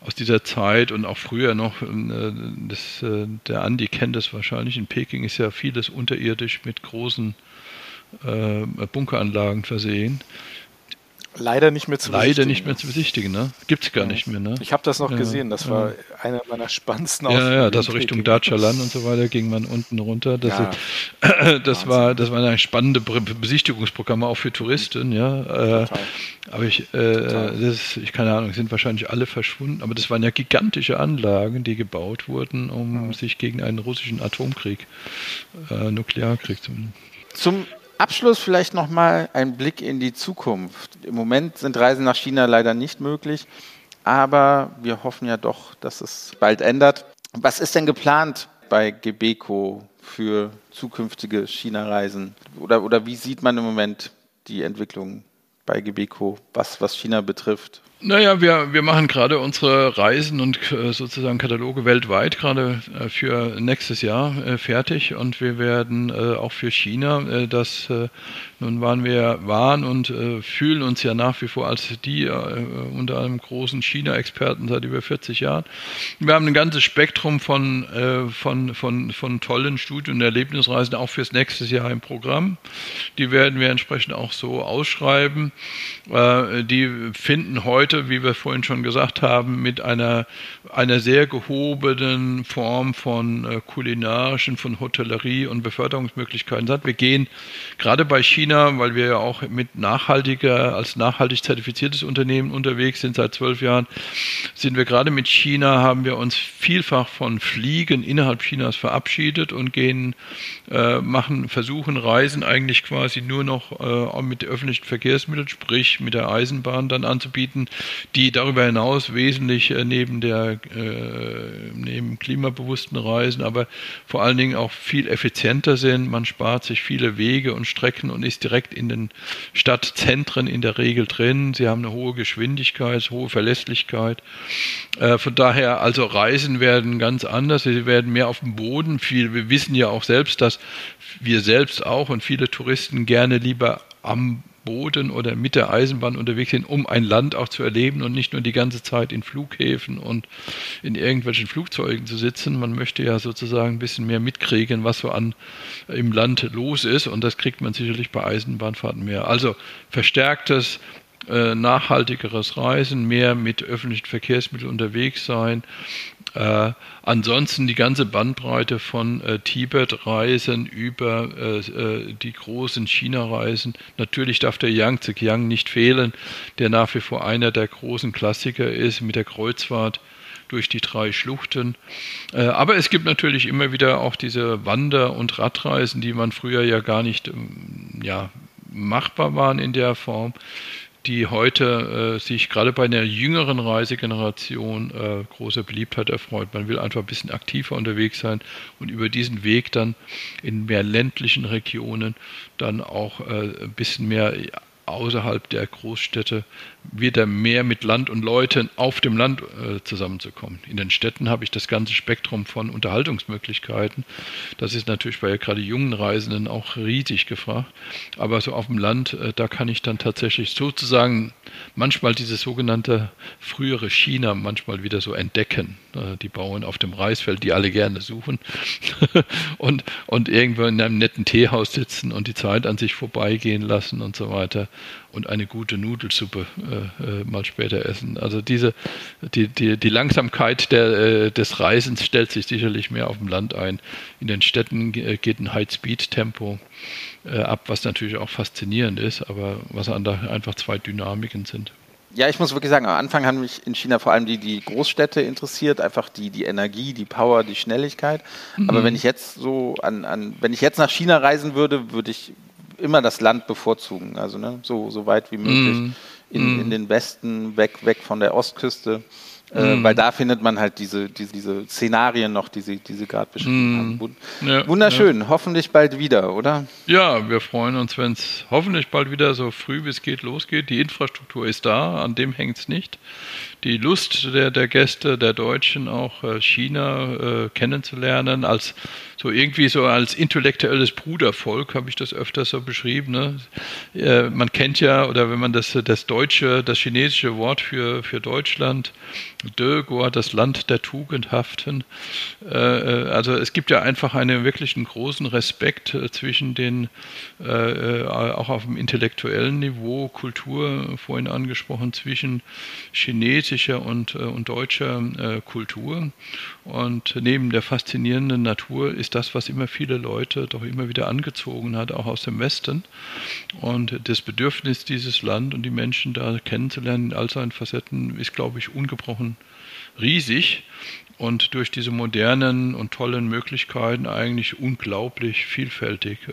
aus dieser Zeit und auch früher noch, äh, das, äh, der Andi kennt das wahrscheinlich, in Peking ist ja vieles unterirdisch mit großen äh, Bunkeranlagen versehen. Leider nicht mehr zu besichtigen. Leider nicht mehr zu besichtigen, ne? Gibt es gar ja. nicht mehr, ne? Ich habe das noch ja, gesehen, das ja. war einer meiner spannendsten. Ja, ja, das Richtung Dachalan und so weiter ging man unten runter. Das, ist, das war, das war ein spannende Besichtigungsprogramm auch für Touristen, ja. Äh, aber ich, äh, das, ich keine Ahnung, sind wahrscheinlich alle verschwunden, aber das waren ja gigantische Anlagen, die gebaut wurden, um sich gegen einen russischen Atomkrieg, äh, Nuklearkrieg zu. Zum Abschluss vielleicht nochmal ein Blick in die Zukunft. Im Moment sind Reisen nach China leider nicht möglich, aber wir hoffen ja doch, dass es bald ändert. Was ist denn geplant bei Gebeco für zukünftige China-Reisen? Oder, oder wie sieht man im Moment die Entwicklung bei Gebeco, was, was China betrifft? Naja, wir, wir machen gerade unsere Reisen und äh, sozusagen Kataloge weltweit gerade äh, für nächstes Jahr äh, fertig. Und wir werden auch für China das nun waren wir waren und äh, fühlen uns ja nach wie vor als die äh, unter einem großen China-Experten seit über 40 Jahren. Wir haben ein ganzes Spektrum von, äh, von, von, von tollen Studien und Erlebnisreisen auch fürs nächste Jahr im Programm. Die werden wir entsprechend auch so ausschreiben. Äh, die finden heute, wie wir vorhin schon gesagt haben, mit einer, einer sehr gehobenen Form von äh, kulinarischen, von Hotellerie und Beförderungsmöglichkeiten statt. Wir gehen gerade bei China China, weil wir ja auch mit nachhaltiger, als nachhaltig zertifiziertes Unternehmen unterwegs sind seit zwölf Jahren, sind wir gerade mit China, haben wir uns vielfach von Fliegen innerhalb Chinas verabschiedet und gehen, äh, machen, versuchen Reisen eigentlich quasi nur noch äh, mit öffentlichen Verkehrsmitteln, sprich mit der Eisenbahn dann anzubieten, die darüber hinaus wesentlich äh, neben der, äh, neben klimabewussten Reisen, aber vor allen Dingen auch viel effizienter sind. Man spart sich viele Wege und Strecken und ist direkt in den Stadtzentren in der Regel drin. Sie haben eine hohe Geschwindigkeit, hohe Verlässlichkeit. Äh, von daher, also Reisen werden ganz anders. Sie werden mehr auf dem Boden. Viel, wir wissen ja auch selbst, dass wir selbst auch und viele Touristen gerne lieber am Boden oder mit der Eisenbahn unterwegs sind, um ein Land auch zu erleben und nicht nur die ganze Zeit in Flughäfen und in irgendwelchen Flugzeugen zu sitzen. Man möchte ja sozusagen ein bisschen mehr mitkriegen, was so an im Land los ist und das kriegt man sicherlich bei Eisenbahnfahrten mehr. Also verstärktes äh, nachhaltigeres Reisen, mehr mit öffentlichen Verkehrsmitteln unterwegs sein, Äh, ansonsten die ganze Bandbreite von äh, Tibet-Reisen über äh, äh die großen China-Reisen. Natürlich darf der Yangtze Kiang nicht fehlen, der nach wie vor einer der großen Klassiker ist mit der Kreuzfahrt durch die drei Schluchten. Äh, aber es gibt natürlich immer wieder auch diese Wander- und Radreisen, die man früher ja gar nicht ähm, ja, machbar waren in der Form die heute äh, sich gerade bei einer jüngeren Reisegeneration äh, großer Beliebtheit erfreut. Man will einfach ein bisschen aktiver unterwegs sein und über diesen Weg dann in mehr ländlichen Regionen dann auch äh, ein bisschen mehr außerhalb der Großstädte wieder mehr mit Land und Leuten auf dem Land äh, zusammenzukommen. In den Städten habe ich das ganze Spektrum von Unterhaltungsmöglichkeiten. Das ist natürlich bei gerade jungen Reisenden auch riesig gefragt. Aber so auf dem Land, äh, da kann ich dann tatsächlich sozusagen manchmal dieses sogenannte frühere China manchmal wieder so entdecken. Äh, die Bauern auf dem Reisfeld, die alle gerne suchen und, und irgendwo in einem netten Teehaus sitzen und die Zeit an sich vorbeigehen lassen und so weiter und eine gute Nudelsuppe äh, äh, mal später essen. Also diese, die, die, die Langsamkeit der, äh, des Reisens stellt sich sicherlich mehr auf dem Land ein. In den Städten geht ein High-Speed-Tempo äh, ab, was natürlich auch faszinierend ist, aber was einfach zwei Dynamiken sind. Ja, ich muss wirklich sagen, am Anfang haben mich in China vor allem die, die Großstädte interessiert, einfach die, die Energie, die Power, die Schnelligkeit. Mhm. Aber wenn ich jetzt so an, an, wenn ich jetzt nach China reisen würde, würde ich immer das Land bevorzugen, also ne, so, so weit wie möglich mm. in, mm. in den Westen, weg, weg von der Ostküste. Äh, mm. weil da findet man halt diese, diese, diese Szenarien noch, die Sie, die Sie gerade beschrieben mm. haben. Ja, Wunderschön, ja. hoffentlich bald wieder, oder? Ja, wir freuen uns, wenn es hoffentlich bald wieder so früh wie es geht losgeht. Die Infrastruktur ist da, an dem hängt es nicht. Die Lust der, der Gäste, der Deutschen, auch äh, China äh, kennenzulernen als so irgendwie so als intellektuelles Brudervolk habe ich das öfter so beschrieben. Ne? Äh, man kennt ja, oder wenn man das, das deutsche, das chinesische Wort für, für Deutschland, De Goa, das Land der Tugendhaften. Äh, äh, also es gibt ja einfach einen wirklichen großen Respekt äh, zwischen den, auch auf dem intellektuellen Niveau, Kultur vorhin angesprochen, zwischen chinesischer und, und deutscher Kultur. Und neben der faszinierenden Natur ist das, was immer viele Leute doch immer wieder angezogen hat, auch aus dem Westen. Und das Bedürfnis, dieses Land und die Menschen da kennenzulernen in all seinen Facetten, ist, glaube ich, ungebrochen riesig und durch diese modernen und tollen Möglichkeiten eigentlich unglaublich vielfältig, äh,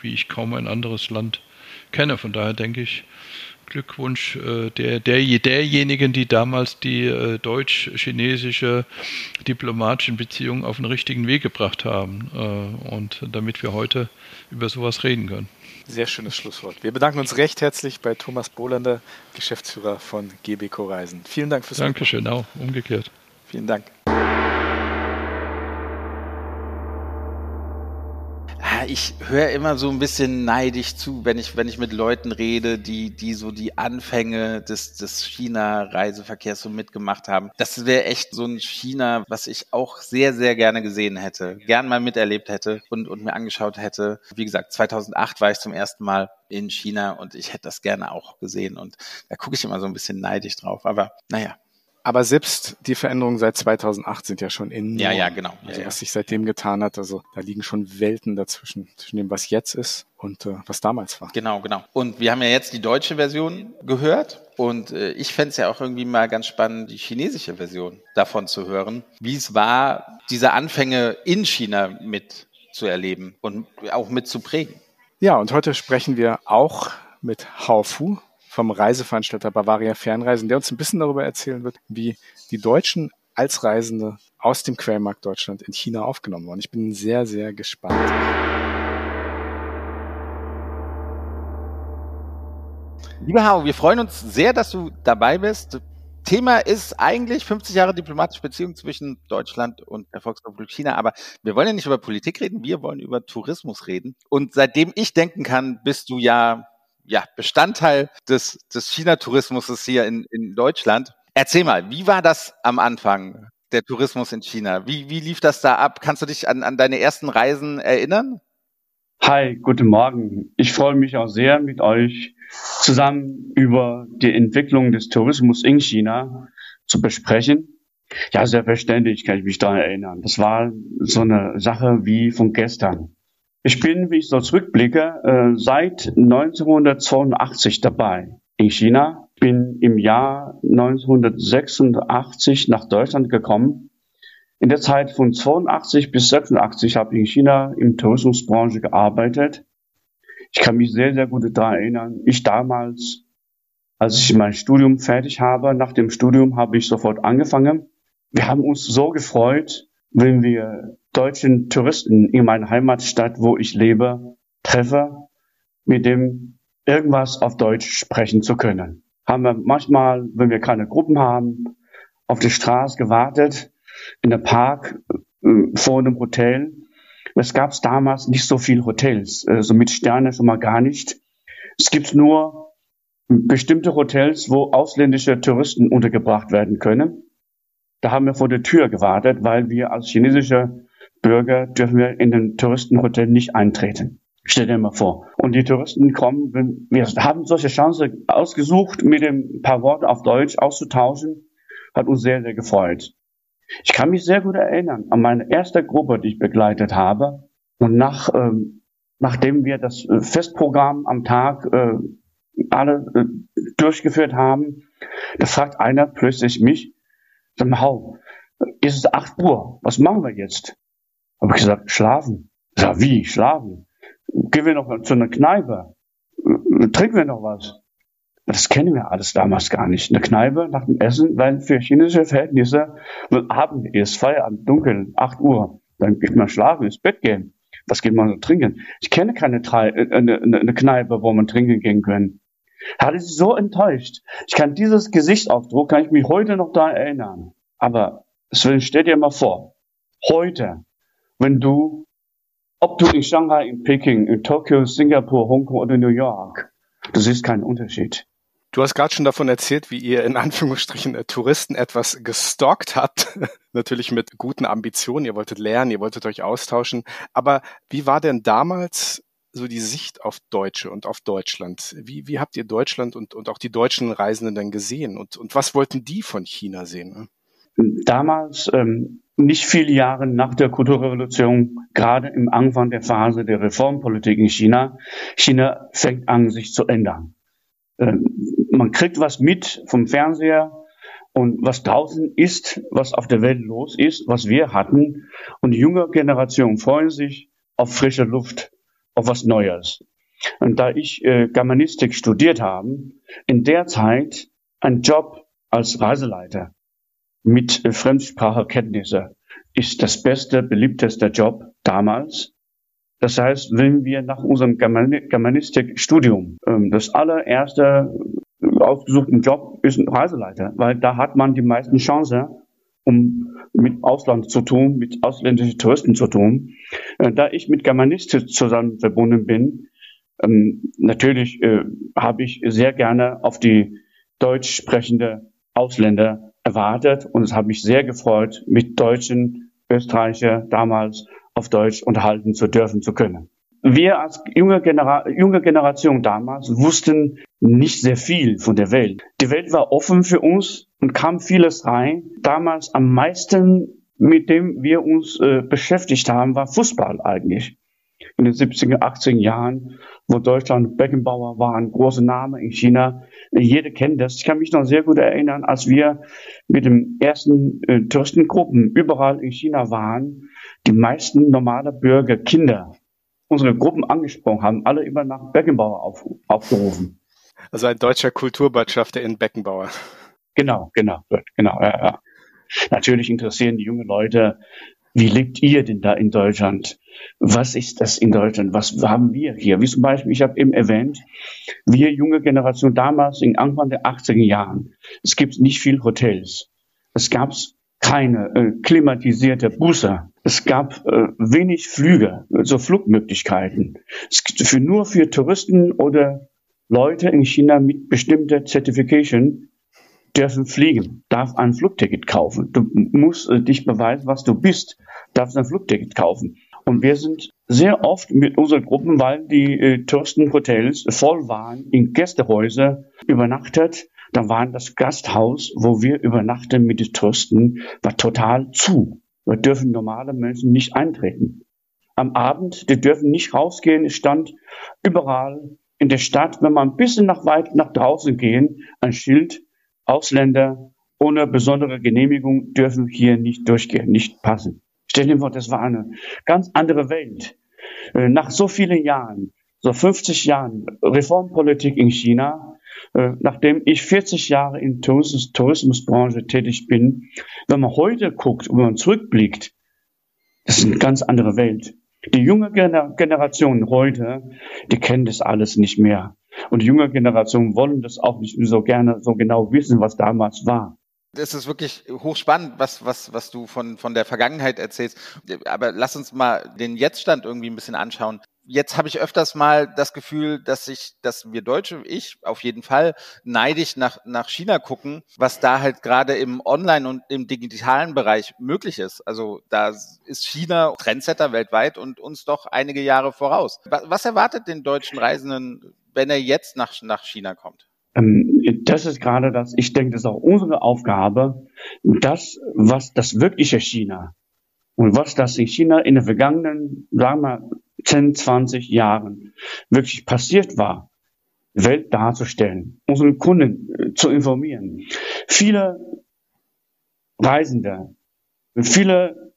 wie ich kaum ein anderes Land kenne. Von daher denke ich, Glückwunsch äh, der, der, derjenigen, die damals die äh, deutsch-chinesische diplomatischen Beziehungen auf den richtigen Weg gebracht haben äh, und damit wir heute über sowas reden können. Sehr schönes Schlusswort. Wir bedanken uns recht herzlich bei Thomas Bohlander, Geschäftsführer von GBCO Reisen. Vielen Dank fürs Dankeschön, auch umgekehrt. Vielen Dank. Ich höre immer so ein bisschen neidisch zu, wenn ich, wenn ich mit Leuten rede, die, die so die Anfänge des, des China-Reiseverkehrs so mitgemacht haben. Das wäre echt so ein China, was ich auch sehr, sehr gerne gesehen hätte, gern mal miterlebt hätte und, und mir angeschaut hätte. Wie gesagt, 2008 war ich zum ersten Mal in China und ich hätte das gerne auch gesehen und da gucke ich immer so ein bisschen neidisch drauf. Aber naja, aber selbst die Veränderungen seit 2008 sind ja schon enorm. Ja, ja, genau. Also ja, was sich seitdem getan hat, also da liegen schon Welten dazwischen, zwischen dem, was jetzt ist und äh, was damals war. Genau, genau. Und wir haben ja jetzt die deutsche Version gehört und äh, ich fände es ja auch irgendwie mal ganz spannend, die chinesische Version davon zu hören, wie es war, diese Anfänge in China mit zu erleben und auch mit zu prägen. Ja, und heute sprechen wir auch mit Hao Fu vom Reiseveranstalter Bavaria Fernreisen, der uns ein bisschen darüber erzählen wird, wie die Deutschen als Reisende aus dem Quellmarkt Deutschland in China aufgenommen wurden. Ich bin sehr, sehr gespannt. Lieber Hau, wir freuen uns sehr, dass du dabei bist. Thema ist eigentlich 50 Jahre diplomatische Beziehung zwischen Deutschland und der Volksrepublik China, aber wir wollen ja nicht über Politik reden, wir wollen über Tourismus reden. Und seitdem ich denken kann, bist du ja ja, Bestandteil des, des China-Tourismus hier in, in Deutschland. Erzähl mal, wie war das am Anfang, der Tourismus in China? Wie, wie lief das da ab? Kannst du dich an, an deine ersten Reisen erinnern? Hi, guten Morgen. Ich freue mich auch sehr, mit euch zusammen über die Entwicklung des Tourismus in China zu besprechen. Ja, selbstverständlich kann ich mich daran erinnern. Das war so eine Sache wie von gestern. Ich bin, wie ich so zurückblicke, äh, seit 1982 dabei in China. Bin im Jahr 1986 nach Deutschland gekommen. In der Zeit von 82 bis 86 habe ich in China im Tourismusbranche gearbeitet. Ich kann mich sehr, sehr gut daran erinnern. Ich damals, als ich mein Studium fertig habe, nach dem Studium habe ich sofort angefangen wir haben uns so gefreut, wenn wir deutschen Touristen in meiner Heimatstadt, wo ich lebe, treffe, mit dem irgendwas auf Deutsch sprechen zu können. Haben wir manchmal, wenn wir keine Gruppen haben, auf der Straße gewartet, in der Park, äh, vor einem Hotel. Es gab damals nicht so viele Hotels, äh, so mit Sterne schon mal gar nicht. Es gibt nur bestimmte Hotels, wo ausländische Touristen untergebracht werden können. Da haben wir vor der Tür gewartet, weil wir als chinesische Bürger dürfen wir in den Touristenhotel nicht eintreten. Stell dir mal vor. Und die Touristen kommen, wir haben solche Chance ausgesucht, mit dem paar Worte auf Deutsch auszutauschen, hat uns sehr, sehr gefreut. Ich kann mich sehr gut erinnern an meine erste Gruppe, die ich begleitet habe. Und nach, ähm, nachdem wir das äh, Festprogramm am Tag äh, alle äh, durchgeführt haben, da fragt einer plötzlich mich, Sag mal, ist es 8 Uhr, was machen wir jetzt? Habe ich gesagt, schlafen. Sag, wie, schlafen? Gehen wir noch zu einer Kneipe? Trinken wir noch was? Das kennen wir alles damals gar nicht. Eine Kneipe nach dem Essen, weil für chinesische Verhältnisse Abend ist, Feierabend, dunkel, 8 Uhr. Dann geht man schlafen, ins Bett gehen. Was geht man so trinken? Ich kenne keine äh, eine, eine Kneipe, wo man trinken gehen können. Hatte sie so enttäuscht. Ich kann dieses Gesichtsaufdruck, kann ich mich heute noch da erinnern. Aber Sven, stell dir mal vor, heute, wenn du, ob du in Shanghai, in Peking, in Tokio, Singapur, Hongkong oder New York, du siehst keinen Unterschied. Du hast gerade schon davon erzählt, wie ihr in Anführungsstrichen Touristen etwas gestalkt habt. Natürlich mit guten Ambitionen. Ihr wolltet lernen, ihr wolltet euch austauschen. Aber wie war denn damals so die Sicht auf Deutsche und auf Deutschland? Wie, wie habt ihr Deutschland und, und auch die deutschen Reisenden dann gesehen? Und, und was wollten die von China sehen? Damals, ähm, nicht viele Jahre nach der Kulturrevolution, gerade im Anfang der Phase der Reformpolitik in China, China fängt an, sich zu ändern. Ähm, man kriegt was mit vom Fernseher, und was draußen ist, was auf der Welt los ist, was wir hatten. Und die junge Generation freuen sich auf frische Luft, auf was Neues. Und da ich äh, Germanistik studiert habe, in der Zeit ein Job als Reiseleiter mit Fremdsprachekenntnisse ist das beste, beliebteste Job damals. Das heißt, wenn wir nach unserem Germanistikstudium ähm, das allererste äh, ausgesuchten Job ist ein Reiseleiter, weil da hat man die meisten Chancen, um mit Ausland zu tun, mit ausländischen Touristen zu tun. Äh, da ich mit Germanisten zusammen verbunden bin, ähm, natürlich äh, habe ich sehr gerne auf die deutsch sprechende Ausländer erwartet und es hat mich sehr gefreut, mit Deutschen, Österreicher damals auf Deutsch unterhalten zu dürfen zu können. Wir als junge, Genera junge Generation damals wussten nicht sehr viel von der Welt. Die Welt war offen für uns und kam vieles rein. Damals am meisten, mit dem wir uns äh, beschäftigt haben, war Fußball eigentlich. In den 70er, 80er Jahren, wo Deutschland Beckenbauer war, ein großer Name in China. Jeder kennt das. Ich kann mich noch sehr gut erinnern, als wir mit den ersten äh, Touristengruppen überall in China waren, die meisten normale Bürger, Kinder, unsere Gruppen angesprochen haben, alle immer nach Beckenbauer auf, aufgerufen. Also ein deutscher Kulturbotschafter in Beckenbauer. Genau, genau, genau, ja, ja. Natürlich interessieren die jungen Leute, wie lebt ihr denn da in Deutschland? Was ist das in Deutschland? Was haben wir hier? Wie zum Beispiel, ich habe eben erwähnt, wir junge Generation damals in Anfang der 80er Jahren, es gibt nicht viel Hotels. Es gab keine äh, klimatisierte Busse. Es gab äh, wenig Flüge, so Flugmöglichkeiten. Es, für, nur für Touristen oder Leute in China mit bestimmter Certification dürfen fliegen, darf ein Flugticket kaufen. Du musst äh, dich beweisen, was du bist, darfst ein Flugticket kaufen. Und wir sind sehr oft mit unseren Gruppen, weil die äh, Touristenhotels voll waren, in Gästehäuser übernachtet. Dann war das Gasthaus, wo wir übernachten mit den Touristen, war total zu. Da dürfen normale Menschen nicht eintreten. Am Abend, die dürfen nicht rausgehen. Es stand überall in der Stadt, wenn man ein bisschen nach weit nach draußen gehen, ein Schild, Ausländer ohne besondere Genehmigung dürfen hier nicht durchgehen, nicht passen. Stell dir vor, das war eine ganz andere Welt. Äh, nach so vielen Jahren, so 50 Jahren Reformpolitik in China, äh, nachdem ich 40 Jahre in der Tourismus, Tourismusbranche tätig bin, wenn man heute guckt, wenn man zurückblickt, das ist eine ganz andere Welt. Die junge Generation heute, die kennen das alles nicht mehr. Und die junge Generation wollen das auch nicht so gerne so genau wissen, was damals war. Das ist wirklich hochspannend, was, was, was du von, von der Vergangenheit erzählst. Aber lass uns mal den Jetztstand irgendwie ein bisschen anschauen. Jetzt habe ich öfters mal das Gefühl, dass sich, dass wir Deutsche, ich auf jeden Fall, neidisch nach, nach China gucken, was da halt gerade im Online- und im digitalen Bereich möglich ist. Also da ist China Trendsetter weltweit und uns doch einige Jahre voraus. Was, was erwartet den deutschen Reisenden, wenn er jetzt nach, nach China kommt? Ähm, das ist gerade das, ich denke, das ist auch unsere Aufgabe, das, was das wirkliche China und was das in China in den vergangenen, sagen wir, 10, 20 Jahren wirklich passiert war, Welt darzustellen, unsere Kunden äh, zu informieren. Viele Reisende, viele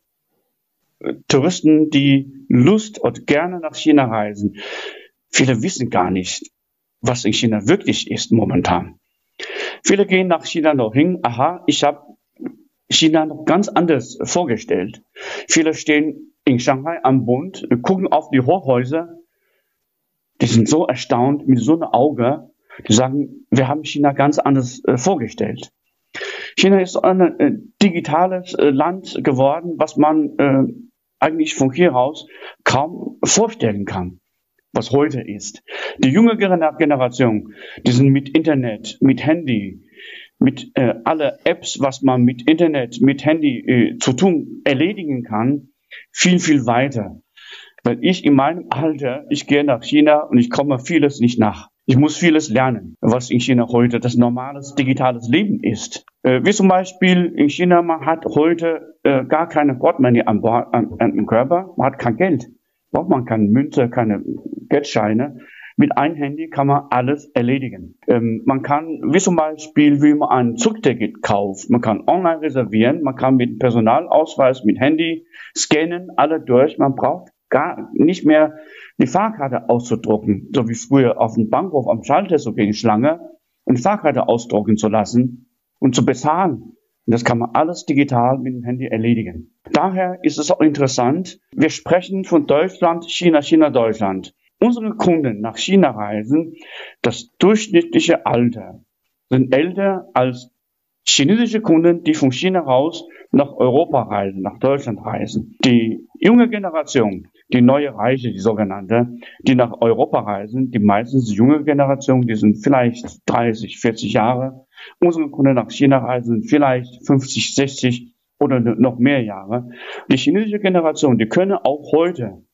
äh, Touristen, die Lust und gerne nach China reisen, viele wissen gar nicht, was in China wirklich ist momentan. Viele gehen nach China noch hin, aha, ich habe China noch ganz anders vorgestellt. Viele stehen in Shanghai am Bund, gucken auf die Hochhäuser, die sind so erstaunt mit so einem Auge, die sagen, wir haben China ganz anders äh, vorgestellt. China ist ein äh, digitales äh, Land geworden, was man äh, eigentlich von hier aus kaum vorstellen kann was heute ist. Die junge Generation, die sind mit Internet, mit Handy, mit äh, alle Apps, was man mit Internet, mit Handy äh, zu tun, erledigen kann, viel, viel weiter. Weil ich in meinem Alter, ich gehe nach China und ich komme vieles nicht nach. Ich muss vieles lernen, was in China heute das normales digitales Leben ist. Äh, wie zum Beispiel in China, man hat heute äh, gar keine Portemonnaie am, am, am Körper, man hat kein Geld. Braucht man keine Münze, keine Geldscheine. Mit einem Handy kann man alles erledigen. Ähm, man kann, wie zum Beispiel, wie man ein Zugticket kauft, man kann online reservieren, man kann mit Personalausweis, mit Handy scannen, alle durch. Man braucht gar nicht mehr die Fahrkarte auszudrucken, so wie früher auf dem Bankhof am Schalter so gegen Schlange die Fahrkarte ausdrucken zu lassen und zu bezahlen. Und das kann man alles digital mit dem Handy erledigen. Daher ist es auch interessant, wir sprechen von Deutschland, China, China, Deutschland. Unsere Kunden nach China reisen, das durchschnittliche Alter sind älter als chinesische Kunden, die von China raus nach Europa reisen, nach Deutschland reisen. Die junge Generation, die neue Reiche, die sogenannte, die nach Europa reisen, die meistens junge Generation, die sind vielleicht 30, 40 Jahre. Unsere Kunden nach China reisen vielleicht 50, 60 oder noch mehr Jahre. Die chinesische Generation, die können auch heute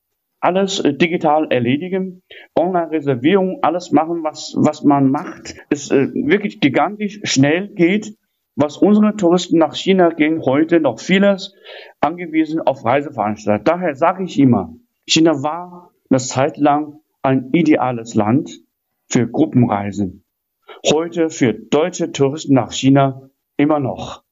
alles äh, digital erledigen, Online-Reservierung, alles machen, was, was man macht. Es äh, wirklich gigantisch schnell geht, was unsere Touristen nach China gehen, heute noch vieles angewiesen auf Reiseveranstalter. Daher sage ich immer, China war eine Zeit lang ein ideales Land für Gruppenreisen. Heute für deutsche Touristen nach China immer noch.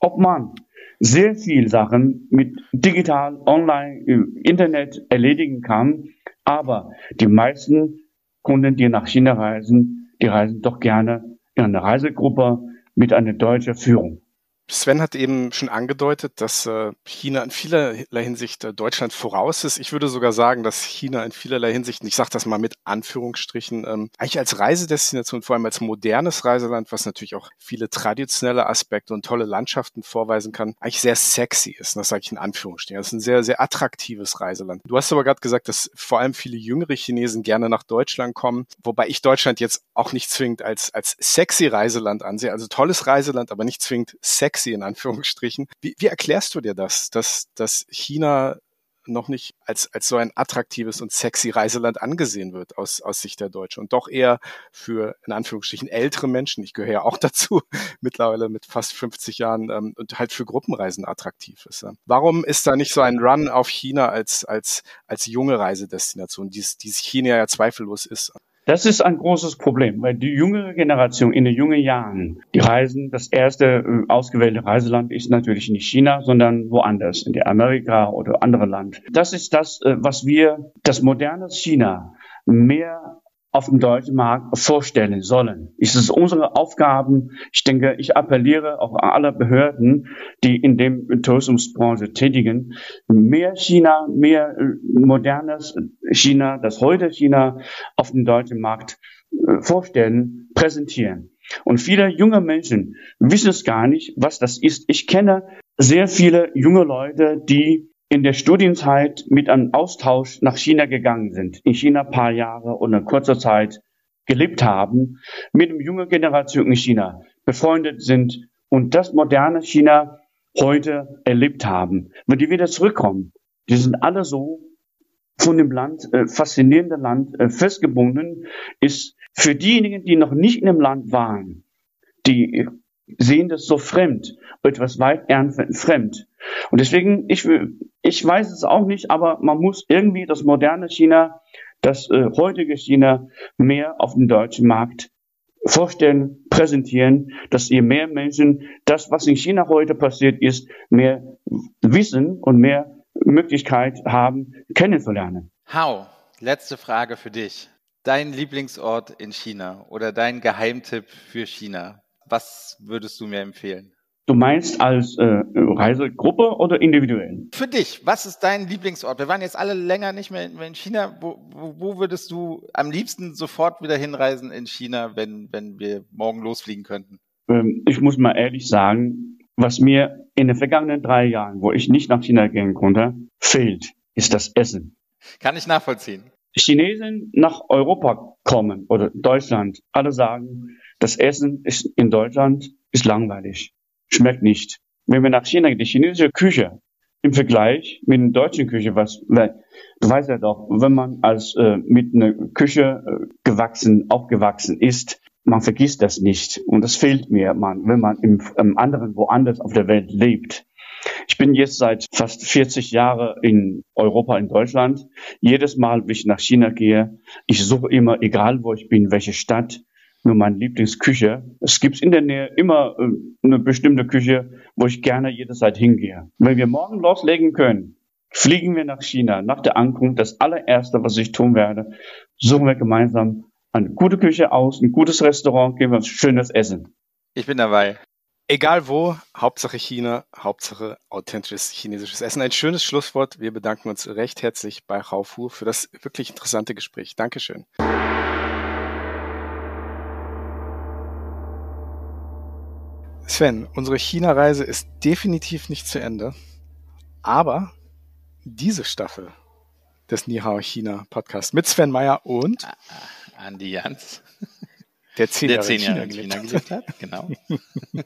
Ob man sehr viel Sachen mit digital, online, Internet erledigen kann. Aber die meisten Kunden, die nach China reisen, die reisen doch gerne in einer Reisegruppe mit einer deutschen Führung. Sven hat eben schon angedeutet, dass äh, China in vielerlei Hinsicht äh, Deutschland voraus ist. Ich würde sogar sagen, dass China in vielerlei Hinsicht, ich sage das mal mit Anführungsstrichen, ähm, eigentlich als Reisedestination, vor allem als modernes Reiseland, was natürlich auch viele traditionelle Aspekte und tolle Landschaften vorweisen kann, eigentlich sehr sexy ist. Und das sage ich in Anführungsstrichen. Das ist ein sehr, sehr attraktives Reiseland. Du hast aber gerade gesagt, dass vor allem viele jüngere Chinesen gerne nach Deutschland kommen, wobei ich Deutschland jetzt auch nicht zwingend als, als sexy Reiseland ansehe. Also tolles Reiseland, aber nicht zwingend sexy sexy in Anführungsstrichen. Wie, wie erklärst du dir das, dass, dass China noch nicht als, als so ein attraktives und sexy Reiseland angesehen wird aus, aus Sicht der Deutschen und doch eher für, in Anführungsstrichen, ältere Menschen, ich gehöre ja auch dazu, mittlerweile mit fast 50 Jahren ähm, und halt für Gruppenreisen attraktiv ist. Ja. Warum ist da nicht so ein Run auf China als, als, als junge Reisedestination, die es China ja zweifellos ist? Das ist ein großes Problem, weil die jüngere Generation in den jungen Jahren, die reisen, das erste äh, ausgewählte Reiseland ist natürlich nicht China, sondern woanders, in der Amerika oder andere Land. Das ist das, äh, was wir, das moderne China mehr auf dem deutschen Markt vorstellen sollen. Es ist unsere Aufgaben. Ich denke, ich appelliere auch an alle Behörden, die in dem Tourismusbranche tätigen, mehr China, mehr äh, modernes China, das heute China auf dem deutschen Markt äh, vorstellen, präsentieren. Und viele junge Menschen wissen es gar nicht, was das ist. Ich kenne sehr viele junge Leute, die in der Studienzeit mit einem Austausch nach China gegangen sind, in China ein paar Jahre oder kurzer Zeit gelebt haben, mit einer jungen Generation in China befreundet sind und das moderne China heute erlebt haben. Wenn die wieder zurückkommen, die sind alle so von dem Land, äh, faszinierende Land, äh, festgebunden, ist für diejenigen, die noch nicht in dem Land waren, die sehen das so fremd, etwas weit fremd. Und deswegen, ich, ich weiß es auch nicht, aber man muss irgendwie das moderne China, das äh, heutige China mehr auf dem deutschen Markt vorstellen, präsentieren, dass ihr mehr Menschen das, was in China heute passiert ist, mehr wissen und mehr Möglichkeit haben, kennenzulernen. How? Letzte Frage für dich. Dein Lieblingsort in China oder dein Geheimtipp für China? Was würdest du mir empfehlen? Du meinst als äh, Reisegruppe oder individuell? Für dich, was ist dein Lieblingsort? Wir waren jetzt alle länger nicht mehr in China. Wo, wo, wo würdest du am liebsten sofort wieder hinreisen in China, wenn, wenn wir morgen losfliegen könnten? Ähm, ich muss mal ehrlich sagen, was mir in den vergangenen drei Jahren, wo ich nicht nach China gehen konnte, fehlt, ist das Essen. Kann ich nachvollziehen. Chinesen nach Europa kommen oder Deutschland, alle sagen, das Essen ist in Deutschland ist langweilig schmeckt nicht. Wenn wir nach China gehen, die chinesische Küche im Vergleich mit der deutschen Küche, was, du weißt ja doch, wenn man als äh, mit einer Küche äh, gewachsen, aufgewachsen ist, man vergisst das nicht. Und das fehlt mir, man, wenn man im, im anderen, woanders auf der Welt lebt. Ich bin jetzt seit fast 40 Jahren in Europa, in Deutschland. Jedes Mal, wenn ich nach China gehe, ich suche immer, egal wo ich bin, welche Stadt, nur meine Lieblingsküche. Es gibt in der Nähe immer äh, eine bestimmte Küche, wo ich gerne jederzeit hingehe. Wenn wir morgen loslegen können, fliegen wir nach China. Nach der Ankunft, das allererste, was ich tun werde, suchen wir gemeinsam eine gute Küche aus, ein gutes Restaurant, geben wir uns schönes Essen. Ich bin dabei. Egal wo, Hauptsache China, Hauptsache authentisches chinesisches Essen. Ein schönes Schlusswort. Wir bedanken uns recht herzlich bei Hao Fu für das wirklich interessante Gespräch. Dankeschön. Sven, unsere China-Reise ist definitiv nicht zu Ende, aber diese Staffel des Nihao China Podcast mit Sven Meyer und ah, ah, Andi Jans, der zehn Jahre, zehn Jahre in China, China gelebt hat. Genau.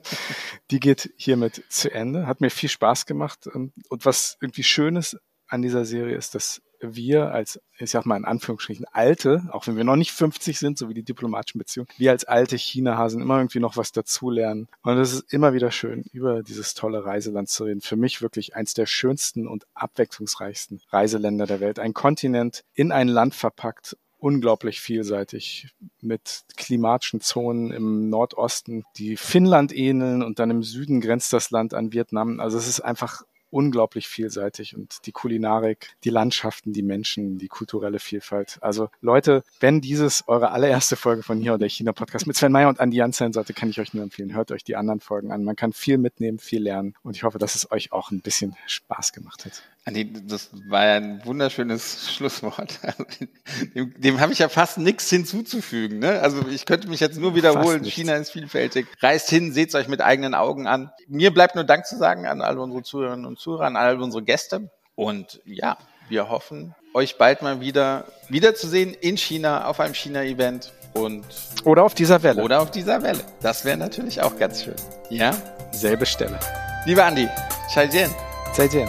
Die geht hiermit zu Ende. Hat mir viel Spaß gemacht und was irgendwie Schönes an dieser Serie ist, dass wir als, ich sag mal in Anführungsstrichen, alte, auch wenn wir noch nicht 50 sind, so wie die diplomatischen Beziehungen, wir als alte China-Hasen immer irgendwie noch was dazulernen. Und es ist immer wieder schön, über dieses tolle Reiseland zu reden. Für mich wirklich eins der schönsten und abwechslungsreichsten Reiseländer der Welt. Ein Kontinent in ein Land verpackt unglaublich vielseitig mit klimatischen Zonen im Nordosten, die Finnland ähneln und dann im Süden grenzt das Land an Vietnam. Also es ist einfach unglaublich vielseitig und die Kulinarik, die Landschaften, die Menschen, die kulturelle Vielfalt. Also Leute, wenn dieses eure allererste Folge von hier oder China Podcast mit Sven Meyer und Andi Jans sein sollte, kann ich euch nur empfehlen. Hört euch die anderen Folgen an. Man kann viel mitnehmen, viel lernen und ich hoffe, dass es euch auch ein bisschen Spaß gemacht hat. Ah, das war ja ein wunderschönes Schlusswort. Dem, dem habe ich ja fast nichts hinzuzufügen. Ne? Also ich könnte mich jetzt nur wiederholen. China ist vielfältig. Reist hin, seht es euch mit eigenen Augen an. Mir bleibt nur Dank zu sagen an alle unsere Zuhörerinnen und Zuhörer, an alle unsere Gäste. Und ja, wir hoffen, euch bald mal wieder wiederzusehen in China auf einem China-Event. Und oder auf dieser Welle. Oder auf dieser Welle. Das wäre natürlich auch ganz schön. Ja? Selbe Stelle. Lieber Andi, Zaijian. Zaijian.